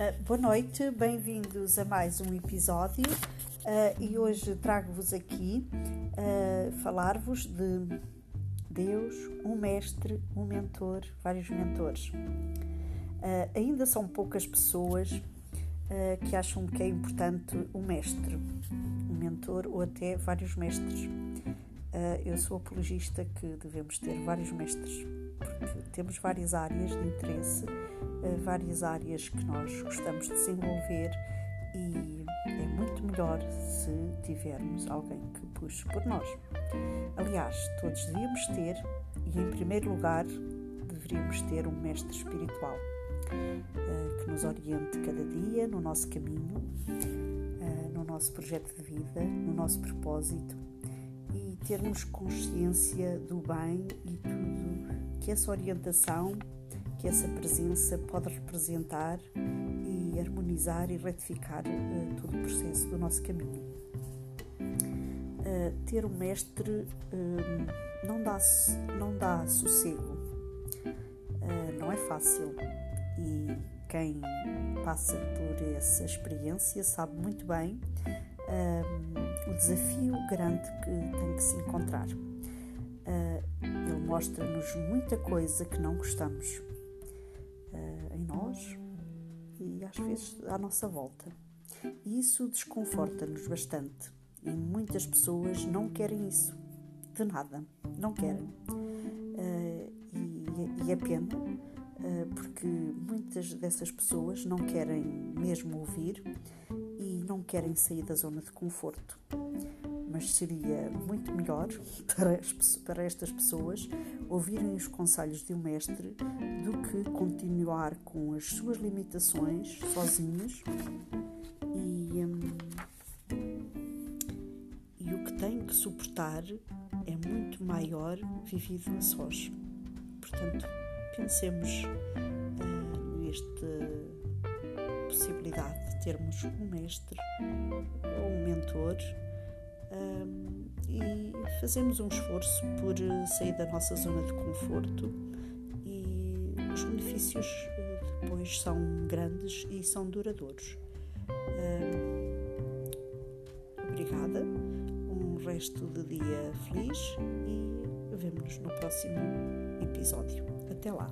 Uh, boa noite, bem-vindos a mais um episódio uh, e hoje trago-vos aqui uh, falar-vos de Deus, um mestre, um mentor, vários mentores. ainda são poucas pessoas que acham que é importante um mestre, um mentor ou até vários mestres. eu sou apologista que devemos ter vários mestres porque temos várias áreas de interesse, eh, várias áreas que nós gostamos de desenvolver e é muito melhor se tivermos alguém que puxe por nós. Aliás, todos devíamos ter, e em primeiro lugar, deveríamos ter um mestre espiritual eh, que nos oriente cada dia no nosso caminho, eh, no nosso projeto de vida, no nosso propósito e termos consciência do bem e tudo que essa orientação, que essa presença pode representar e harmonizar e retificar uh, todo o processo do nosso caminho. Uh, ter um mestre uh, não, dá, não dá sossego, não é fácil. E quem passa por essa experiência sabe muito bem o desafio grande que tem que se encontrar mostra-nos muita coisa que não gostamos uh, em nós e às vezes à nossa volta. E isso desconforta-nos bastante. E muitas pessoas não querem isso. De nada. Não querem. Uh, e, e é pena, uh, porque muitas dessas pessoas não querem mesmo ouvir e não querem sair da zona de conforto mas seria muito melhor para, as, para estas pessoas ouvirem os conselhos de um mestre do que continuar com as suas limitações sozinhos e, hum, e o que têm que suportar é muito maior vivido a sós. Portanto, pensemos uh, nesta possibilidade de termos um mestre ou um mentor um, e fazemos um esforço por eh, sair da nossa zona de conforto e os benefícios eh, depois são grandes e são duradouros. Um, obrigada, um resto de dia feliz e vemo-nos no próximo episódio. Até lá!